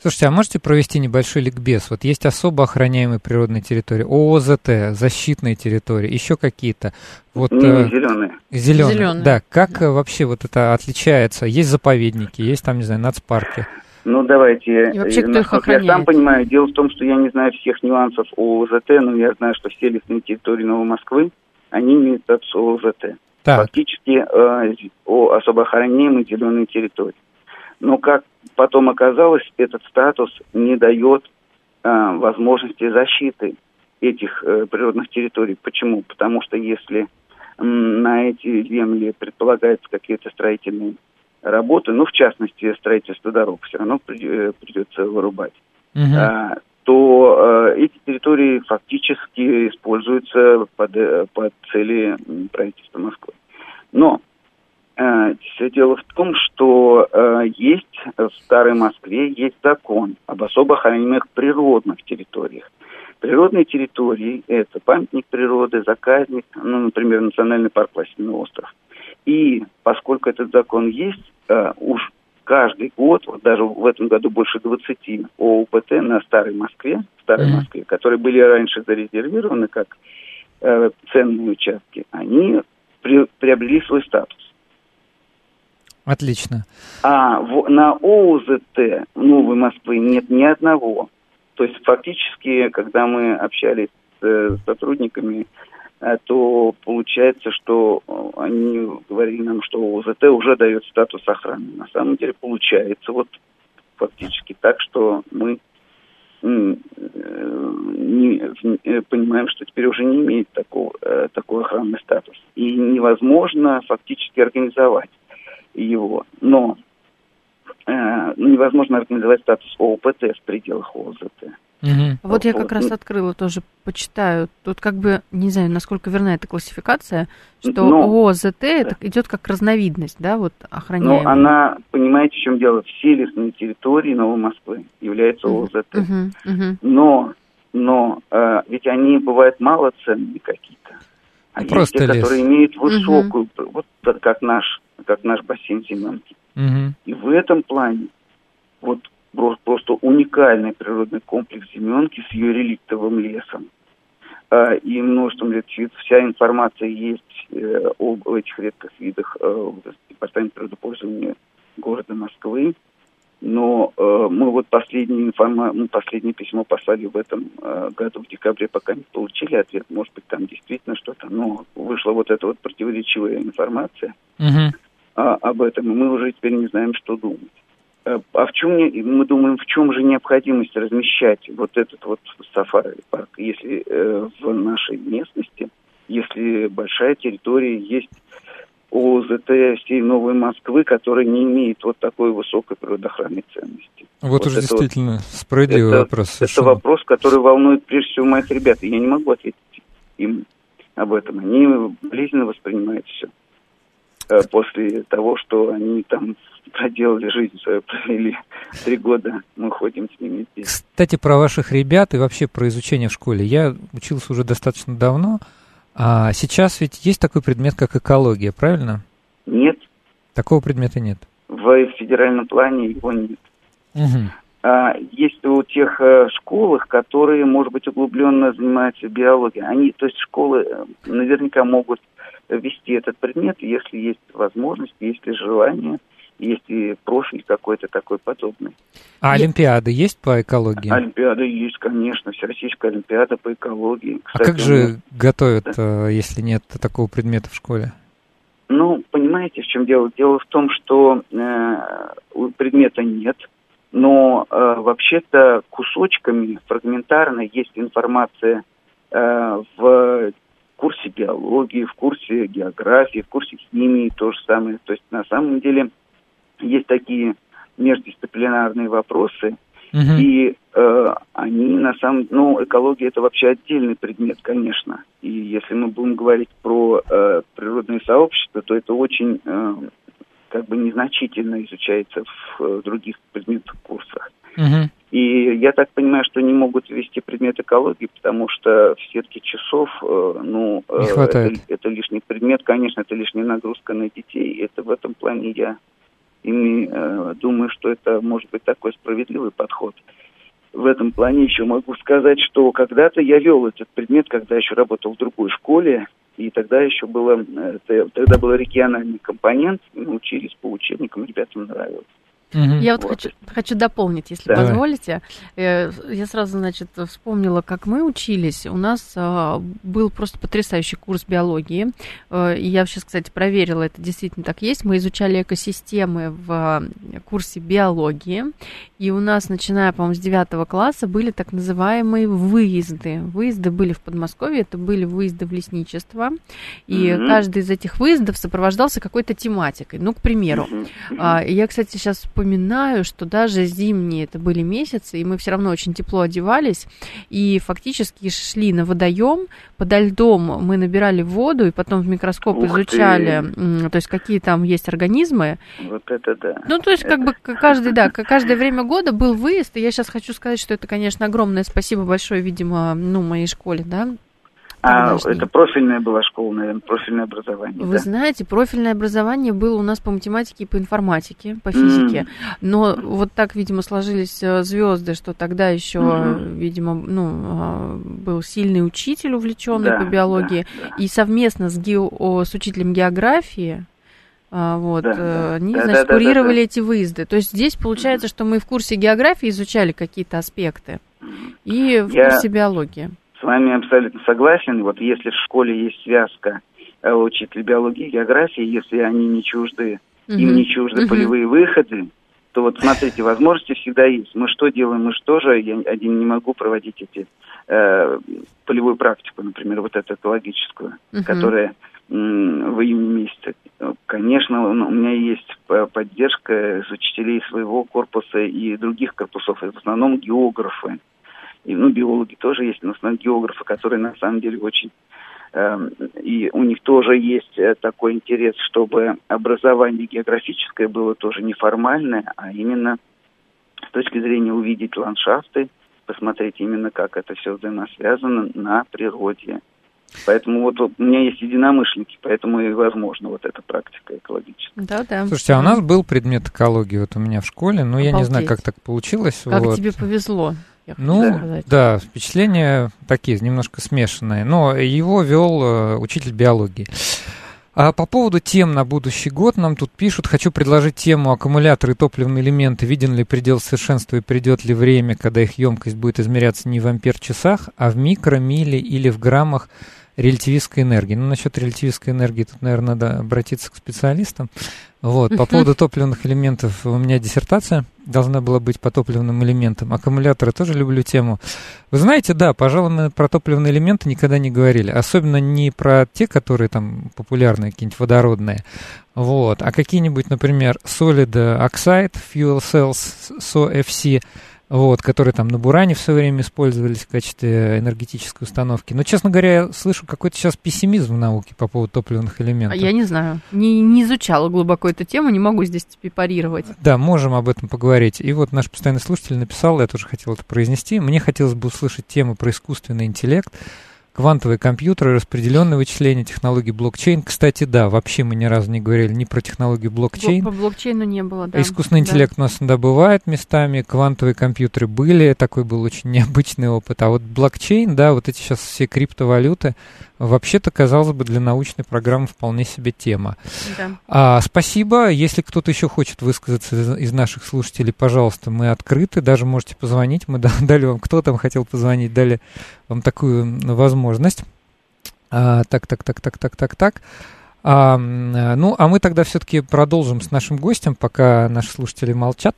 Слушайте, а можете провести небольшой ликбез? Вот есть особо охраняемые природные территории, ООЗТ, защитные территории, еще какие-то. Вот, Не, э, зеленые. Зеленые. Зеленые. Да, как да. вообще вот это отличается? Есть заповедники, есть там, не знаю, нацпарки. Ну, давайте. И вообще, кто их охраняет? Я сам понимаю, дело в том, что я не знаю всех нюансов ООЗТ, но я знаю, что все лесные территории Новой Москвы, они имеют статус ООЗТ. Так. Фактически э, о особо охраняемой зеленой территории. Но как потом оказалось, этот статус не дает э, возможности защиты этих э, природных территорий. Почему? Потому что если э, на эти земли предполагаются какие-то строительные работы, ну, в частности, строительство дорог, все равно э, придется вырубать, угу. а, то э, эти территории фактически используются под, э, под цели правительства Москвы. Но все дело в том, что э, есть в Старой Москве есть закон об особо охраняемых природных территориях. Природные территории – это памятник природы, заказник, ну, например, Национальный парк Лосиный остров. И поскольку этот закон есть, э, уж каждый год, вот даже в этом году больше 20 ОУПТ на Старой Москве, Старой mm-hmm. Москве, которые были раньше зарезервированы как э, ценные участки, они при, приобрели свой статус. Отлично. А в, на ОУЗТ Новой Москвы нет ни одного. То есть фактически, когда мы общались с э, сотрудниками Э, то получается, что э, они говорили нам, что ОЗТ уже дает статус охраны. На самом деле получается вот фактически так, что мы не, понимаем, что теперь уже не имеет такого, такой охранный статус. И невозможно фактически организовать его. Но э, невозможно организовать статус ООПТ в пределах ОЗТ. Угу. Вот я как раз открыла тоже, почитаю. Тут как бы, не знаю, насколько верна эта классификация, что Но, ООЗТ да. это идет как разновидность, да, вот охраняемая. Ну, она, понимаете, в чем дело? Все лесные территории Новой Москвы являются угу. ООЗТ. Угу. Угу. Но, но э, ведь они бывают малоценные какие-то. А Просто есть те, лес. которые имеют высокую, угу. вот как наш, как наш бассейн Семенки. Угу. И в этом плане вот просто уникальный природный комплекс Семенки с ее реликтовым лесом а, и множеством редких Вся информация есть э, об этих редких видах э, в Департаменте природопользования города Москвы. Но э, мы вот последнее, информа... мы последнее письмо послали в этом э, году, в декабре, пока не получили ответ. Может быть, там действительно что-то. Но вышла вот эта вот противоречивая информация угу. а, об этом, и мы уже теперь не знаем, что думать. Э, а в чем мы думаем, в чем же необходимость размещать вот этот вот сафари-парк, если э, в нашей местности, если большая территория есть ОЗТ всей Новой Москвы, которая не имеет вот такой высокой природоохранной ценности. Вот, вот уже действительно вот, справедливый это, вопрос. Совершенно. Это вопрос, который волнует прежде всего моих ребят. И я не могу ответить им об этом. Они болезненно воспринимают все. Э, после того, что они там проделали жизнь свою, провели три года, мы ходим с ними здесь. Кстати, про ваших ребят и вообще про изучение в школе. Я учился уже достаточно давно, а сейчас ведь есть такой предмет, как экология, правильно? Нет. Такого предмета нет? В федеральном плане его нет. Угу. А, есть у тех э, школах, которые, может быть, углубленно занимаются биологией. Они, то есть школы э, наверняка могут вести этот предмет, если есть возможность, если желание, если профиль какой-то такой подобный. А Олимпиады есть по экологии? Олимпиады есть, конечно, Всероссийская Олимпиада по экологии. Кстати, а как же готовят, да. Э, если нет такого предмета в школе? Ну, понимаете, в чем дело? Дело в том, что э, предмета нет, но э, вообще-то кусочками фрагментарно есть информация э, в курсе биологии, в курсе географии, в курсе химии то же самое. То есть на самом деле есть такие междисциплинарные вопросы, uh и э, они на самом ну, экология это вообще отдельный предмет, конечно. И если мы будем говорить про э, природные сообщества, то это очень э, как бы незначительно изучается в э, других предметных курсах. uh и я так понимаю, что не могут ввести предмет экологии, потому что в сетке часов, э, ну, э, это, это лишний предмет, конечно, это лишняя нагрузка на детей. Это в этом плане я И э, думаю, что это может быть такой справедливый подход. В этом плане еще могу сказать, что когда-то я вел этот предмет, когда еще работал в другой школе, и тогда еще было, э, тогда был региональный компонент, мы учились по учебникам, ребятам нравилось. Угу. Я вот, вот хочу, хочу дополнить, если Давай. позволите. Э, я сразу, значит, вспомнила, как мы учились. У нас а, был просто потрясающий курс биологии. Э, я сейчас, кстати, проверила, это действительно так есть. Мы изучали экосистемы в курсе биологии. И у нас, начиная, по-моему, с девятого класса, были так называемые выезды. Выезды были в Подмосковье, это были выезды в лесничество. И угу. каждый из этих выездов сопровождался какой-то тематикой. Ну, к примеру. Угу. Я, кстати, сейчас вспоминаю, что даже зимние это были месяцы, и мы все равно очень тепло одевались, и фактически шли на водоем, подо льдом мы набирали воду, и потом в микроскоп Ух изучали, ты. то есть какие там есть организмы. Вот это да. Ну, то есть это... как бы каждый, да, каждое время года был выезд, и я сейчас хочу сказать, что это, конечно, огромное спасибо большое, видимо, ну, моей школе, да, а это профильная была школа, наверное, профильное образование. Вы да? знаете, профильное образование было у нас по математике и по информатике, по физике. Mm. Но вот так, видимо, сложились э, звезды, что тогда еще, mm-hmm. видимо, ну, а, был сильный учитель, увлеченный да, по биологии, да, да. и совместно с, гео, с учителем географии. А, вот, да, э, они, да, значит, да, курировали да, да, эти выезды. То есть здесь получается, что мы в курсе географии изучали какие-то аспекты и в Я... курсе биологии. С вами абсолютно согласен. Вот если в школе есть связка э, учитель биологии и географии, если они не чужды, угу. им не чужды угу. полевые выходы, то вот смотрите, возможности всегда есть. Мы что делаем? Мы что же, я один не могу проводить эти э, полевую практику, например, вот эту экологическую, угу. которая в июне месяце. Конечно, у меня есть поддержка с учителей своего корпуса и других корпусов, в основном географы и, ну, биологи тоже есть, но основном географы, которые на самом деле очень э, и у них тоже есть э, такой интерес, чтобы образование географическое было тоже неформальное, а именно с точки зрения увидеть ландшафты, посмотреть именно, как это все взаимосвязано на природе. Поэтому вот, вот у меня есть единомышленники, поэтому и возможно вот эта практика экологическая. Да, да. Слушайте, а у нас был предмет экологии вот у меня в школе, но Обалдеть. я не знаю, как так получилось. Как вот. тебе повезло ну, сказать. да, впечатления такие, немножко смешанные. Но его вел э, учитель биологии. А по поводу тем на будущий год нам тут пишут, хочу предложить тему аккумуляторы и топливные элементы. Виден ли предел совершенства и придет ли время, когда их емкость будет измеряться не в ампер-часах, а в микро, милли или в граммах релятивистской энергии. Ну, насчет релятивистской энергии тут, наверное, надо обратиться к специалистам. Вот, по поводу топливных элементов у меня диссертация должна была быть по топливным элементам. Аккумуляторы тоже люблю тему. Вы знаете, да, пожалуй, мы про топливные элементы никогда не говорили. Особенно не про те, которые там популярные, какие-нибудь водородные. Вот, а какие-нибудь, например, Solid Oxide, Fuel Cells, SOFC, вот, которые там на Буране в свое время использовались в качестве энергетической установки. Но, честно говоря, я слышу какой-то сейчас пессимизм в науке по поводу топливных элементов. Я не знаю, не, не изучала глубоко эту тему, не могу здесь тебе парировать. Да, можем об этом поговорить. И вот наш постоянный слушатель написал, я тоже хотел это произнести, мне хотелось бы услышать тему про искусственный интеллект, квантовые компьютеры, распределенные вычисления, технологии блокчейн. Кстати, да, вообще мы ни разу не говорили ни про технологию блокчейн. По блокчейну не было, да. Искусственный да. интеллект у нас иногда бывает местами, квантовые компьютеры были, такой был очень необычный опыт. А вот блокчейн, да, вот эти сейчас все криптовалюты, вообще-то, казалось бы, для научной программы вполне себе тема. Да. А, спасибо. Если кто-то еще хочет высказаться из, из наших слушателей, пожалуйста, мы открыты. Даже можете позвонить. Мы дали вам, кто там хотел позвонить, дали вам такую возможность. А, так, так, так, так, так, так, так. А, ну, а мы тогда все-таки продолжим с нашим гостем, пока наши слушатели молчат.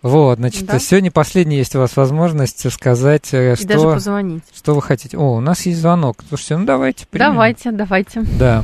Вот, значит, да? сегодня последняя есть у вас возможность сказать, э, И что, даже позвонить. что вы хотите. О, у нас есть звонок. Слушайте, ну давайте. Примем. Давайте, давайте. Да.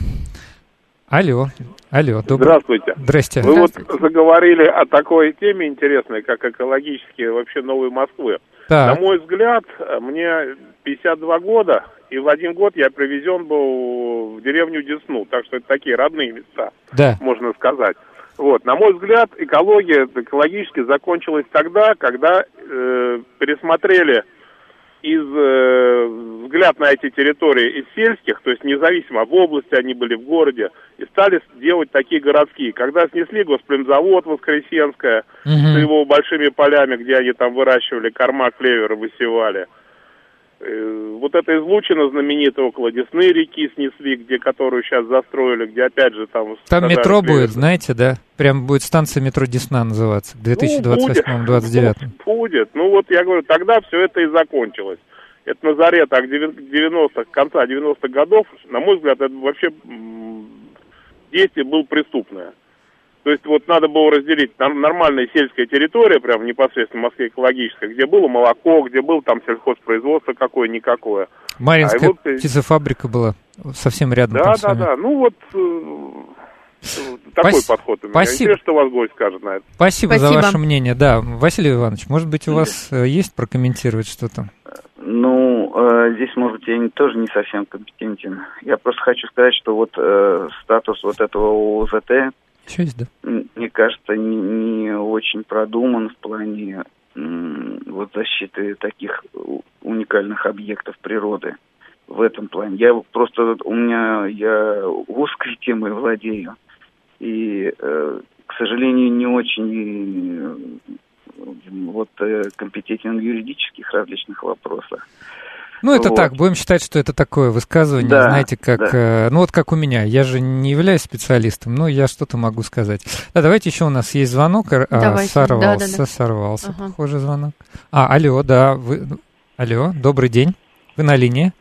Алло, алло, добрый... Здравствуйте. Здрасте. Вы вот заговорили о такой теме интересной, как экологические вообще новые Москвы. Так. На мой взгляд, мне 52 года, и в один год я привезен был в деревню Десну, так что это такие родные места, да. можно сказать. Вот, на мой взгляд, экология экологически закончилась тогда, когда э, пересмотрели из э, взгляд на эти территории из сельских, то есть независимо в области они были, в городе, и стали делать такие городские. Когда снесли госплемзавод Воскресенское угу. с его большими полями, где они там выращивали корма, клевер, высевали, вот это излучина знаменитая около Десны реки снесли, где которую сейчас застроили, где опять же там... Там метро будет, знаете, да? Прям будет станция метро Десна называться к 2028-2029. Ну, будет. Ну вот я говорю, тогда все это и закончилось. Это на заре так 90-х, конца 90-х годов, на мой взгляд, это вообще действие было преступное. То есть вот надо было разделить нормальная сельская территория, прям непосредственно в Москве экологическая, где было молоко, где было там сельхозпроизводство какое-никакое. Маринская а вот, птицефабрика была совсем рядом. Да, да, да. Ну вот э, такой Пас... подход у меня. Спасибо. Интересно, что вас гость скажет на это. Спасибо, Спасибо за ваше мнение. Да, Василий Иванович, может быть, у вас э, есть прокомментировать что-то? Ну, э, здесь, может быть, я тоже не совсем компетентен. Я просто хочу сказать, что вот э, статус вот этого ОЗТ, есть, да? мне кажется, не, не очень продуман в плане вот защиты таких уникальных объектов природы в этом плане. Я просто, у меня, я узкой темой владею. И, э, к сожалению, не очень э, вот э, компетентен в юридических различных вопросах. Ну, это вот. так, будем считать, что это такое высказывание, да, знаете, как, да. э, ну вот как у меня, я же не являюсь специалистом, но я что-то могу сказать. Да, давайте еще у нас есть звонок, а, сорвался, да, да, да. сорвался, ага. похоже, звонок. А, алло, да, вы, алло, добрый день, вы на линии.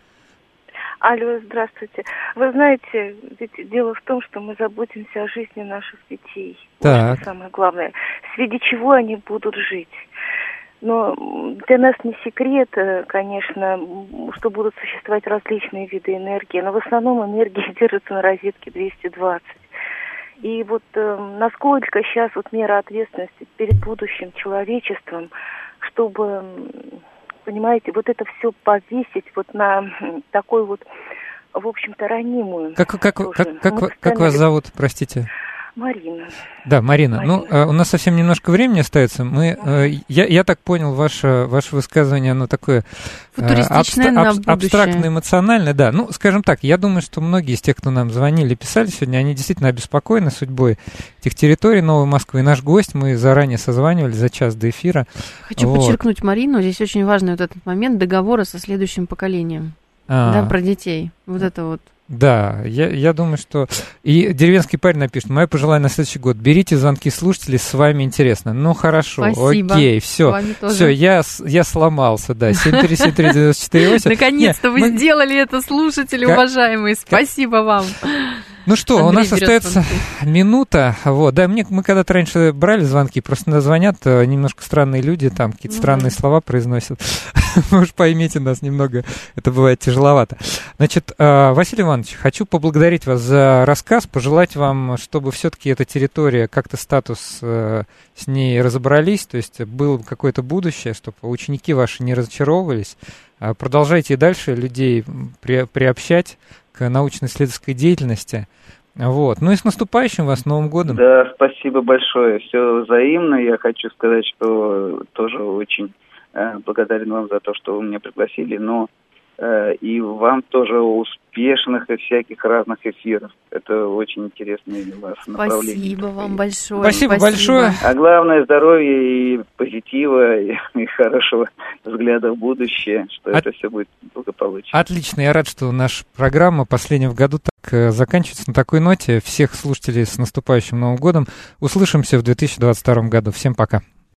Алло, здравствуйте. Вы знаете, ведь дело в том, что мы заботимся о жизни наших детей. Так. Это самое главное. Среди чего они будут жить. Но для нас не секрет, э, конечно, что будут существовать различные виды энергии, но в основном энергия держится на розетке 220. И вот э, насколько сейчас вот мера ответственности перед будущим человечеством, чтобы понимаете, вот это все повесить вот на такой вот, в общем-то, ранимую. Как, как, как, как, как вас зовут, простите? Марина. Да, Марина. Марина. Ну, у нас совсем немножко времени остается. Мы, э, я, я так понял, ваше, ваше высказывание, оно такое э, абстра- аб- абстрактно эмоциональное, да. Ну, скажем так, я думаю, что многие из тех, кто нам звонили, писали сегодня, они действительно обеспокоены судьбой этих территорий Новой Москвы. И наш гость, мы заранее созванивали за час до эфира. Хочу вот. подчеркнуть, Марину, здесь очень важный вот этот момент договора со следующим поколением. А. Да, про детей. Вот это вот. Да, я, я думаю, что... И деревенский парень напишет, мое пожелание на следующий год. Берите звонки слушателей, с вами интересно. Ну, хорошо, Спасибо. окей, все. Все, я, я сломался, да. 7373948. Наконец-то вы сделали это, слушатели уважаемые. Спасибо вам. Ну что, Андрей у нас остается звонки. минута. Вот, да, мне мы когда-то раньше брали звонки, просто звонят э, немножко странные люди, там какие-то ну, странные да. слова произносят. Вы уж поймите нас немного, это бывает тяжеловато. Значит, э, Василий Иванович, хочу поблагодарить вас за рассказ, пожелать вам, чтобы все-таки эта территория, как-то статус э, с ней разобрались, то есть было какое-то будущее, чтобы ученики ваши не разочаровывались. Продолжайте и дальше людей при, приобщать к научно-исследовательской деятельности. Вот. Ну и с наступающим вас Новым годом. Да, спасибо большое. Все взаимно. Я хочу сказать, что тоже очень э, благодарен вам за то, что вы меня пригласили. Но Э, и вам тоже успешных и всяких разных эфиров. Это очень интересное у вас направление. Спасибо вам большое. Спасибо, Спасибо большое. А главное здоровья и позитива, и, и хорошего взгляда в будущее, что От... это все будет благополучно. Отлично, я рад, что наша программа последняя в году так э, заканчивается на такой ноте. Всех слушателей с наступающим Новым годом. Услышимся в 2022 году. Всем пока.